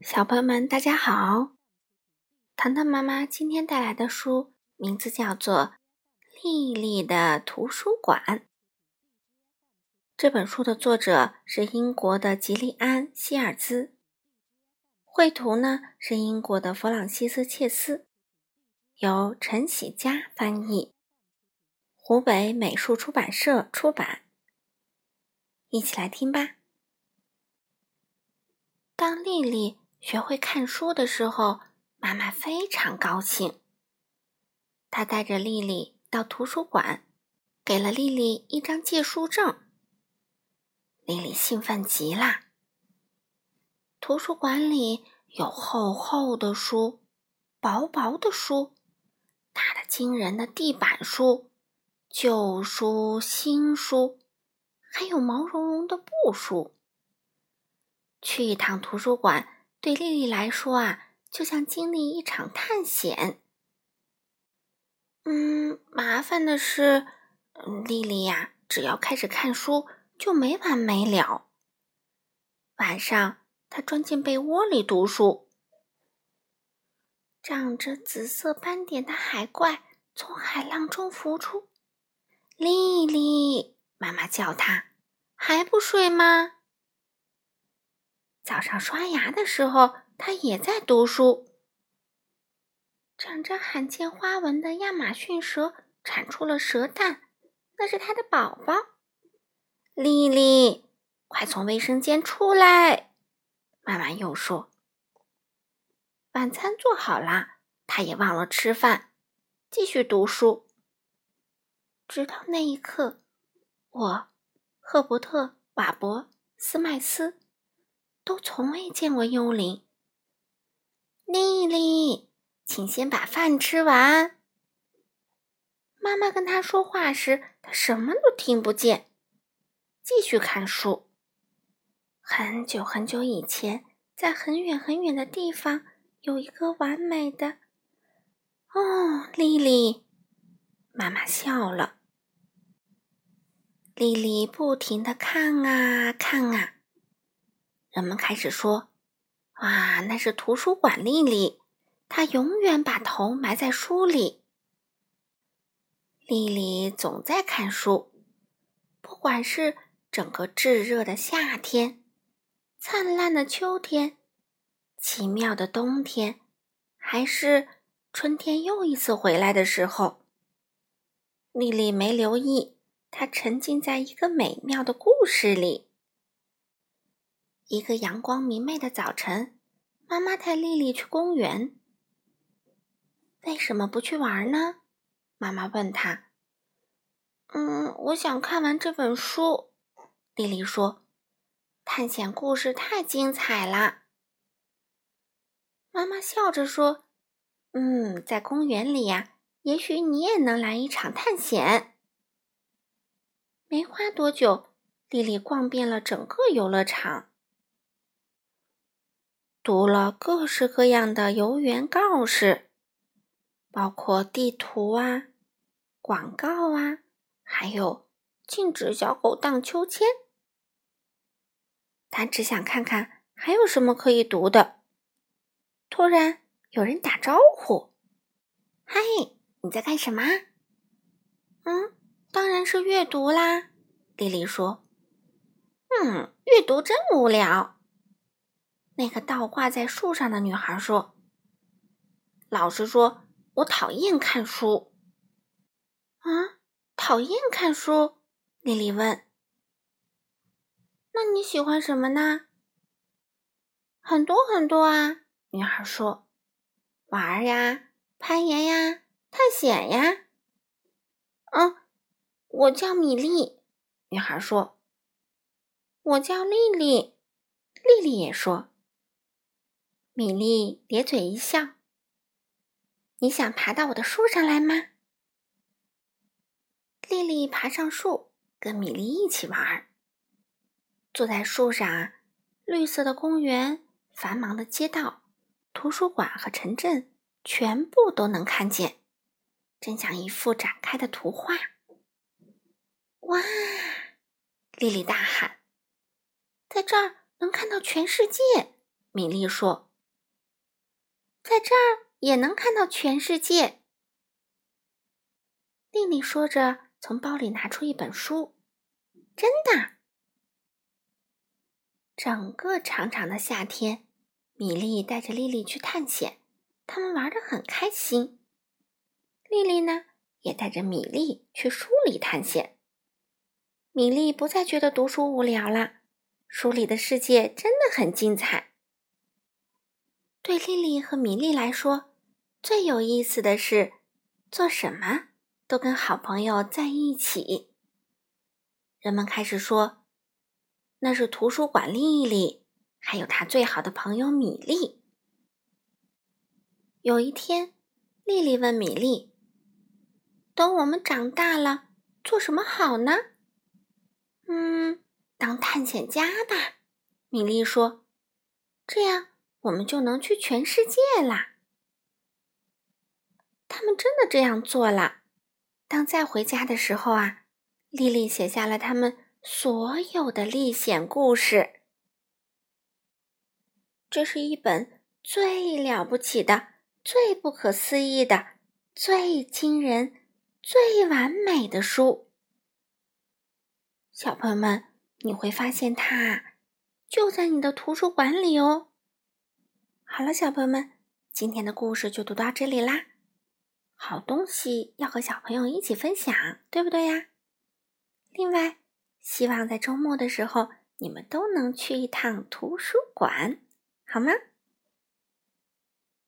小朋友们，大家好！糖糖妈妈今天带来的书名字叫做《丽丽的图书馆》。这本书的作者是英国的吉利安·希尔兹，绘图呢是英国的弗朗西斯·切斯，由陈喜佳翻译，湖北美术出版社出版。一起来听吧。当丽丽。学会看书的时候，妈妈非常高兴。她带着丽丽到图书馆，给了丽丽一张借书证。丽丽兴奋极了。图书馆里有厚厚的书、薄薄的书、大的惊人的地板书、旧书、新书，还有毛茸茸的布书。去一趟图书馆。对丽丽来说啊，就像经历一场探险。嗯，麻烦的是，丽丽呀，只要开始看书就没完没了。晚上，她钻进被窝里读书。长着紫色斑点的海怪从海浪中浮出，丽丽，妈妈叫她，还不睡吗？早上刷牙的时候，他也在读书。长着罕见花纹的亚马逊蛇产出了蛇蛋，那是它的宝宝。丽丽，快从卫生间出来！妈妈又说：“晚餐做好了，他也忘了吃饭，继续读书。直到那一刻，我，赫伯特、瓦伯、斯麦斯。”都从未见过幽灵。丽丽，请先把饭吃完。妈妈跟他说话时，他什么都听不见，继续看书。很久很久以前，在很远很远的地方，有一个完美的……哦，丽丽，妈妈笑了。丽丽不停的看啊看啊。人们开始说：“哇，那是图书馆丽丽，她永远把头埋在书里。丽丽总在看书，不管是整个炙热的夏天、灿烂的秋天、奇妙的冬天，还是春天又一次回来的时候，丽丽没留意，她沉浸在一个美妙的故事里。”一个阳光明媚的早晨，妈妈带丽丽去公园。为什么不去玩呢？妈妈问她。嗯，我想看完这本书。丽丽说：“探险故事太精彩了。”妈妈笑着说：“嗯，在公园里呀，也许你也能来一场探险。”没花多久，丽丽逛遍了整个游乐场。读了各式各样的游园告示，包括地图啊、广告啊，还有禁止小狗荡秋千。他只想看看还有什么可以读的。突然有人打招呼：“嗨，你在干什么？”“嗯，当然是阅读啦。”丽丽说。“嗯，阅读真无聊。”那个倒挂在树上的女孩说：“老实说，我讨厌看书。”啊，讨厌看书？丽丽问。“那你喜欢什么呢？”“很多很多啊。”女孩说，“玩呀，攀岩呀，探险呀。”“嗯，我叫米莉。”女孩说。“我叫丽丽。”丽丽也说。米莉咧嘴一笑：“你想爬到我的树上来吗？”丽丽爬上树，跟米莉一起玩。坐在树上，绿色的公园、繁忙的街道、图书馆和城镇，全部都能看见，真像一幅展开的图画。哇！丽丽大喊：“在这儿能看到全世界！”米莉说。在这儿也能看到全世界。丽丽说着，从包里拿出一本书。真的，整个长长的夏天，米莉带着丽丽去探险，他们玩的很开心。丽丽呢，也带着米莉去书里探险。米莉不再觉得读书无聊了，书里的世界真的很精彩。对丽丽和米莉来说，最有意思的是做什么都跟好朋友在一起。人们开始说，那是图书馆丽丽，还有她最好的朋友米莉。有一天，丽丽问米莉：“等我们长大了，做什么好呢？”嗯，当探险家吧，米莉说。这样我们就能去全世界啦。他们真的这样做了。当再回家的时候啊，丽丽写下了他们所有的历险故事。这是一本最了不起的、最不可思议的、最惊人、最完美的书。小朋友们，你会发现它就在你的图书馆里哦。好了，小朋友们，今天的故事就读到这里啦。好东西要和小朋友一起分享，对不对呀？另外，希望在周末的时候你们都能去一趟图书馆，好吗？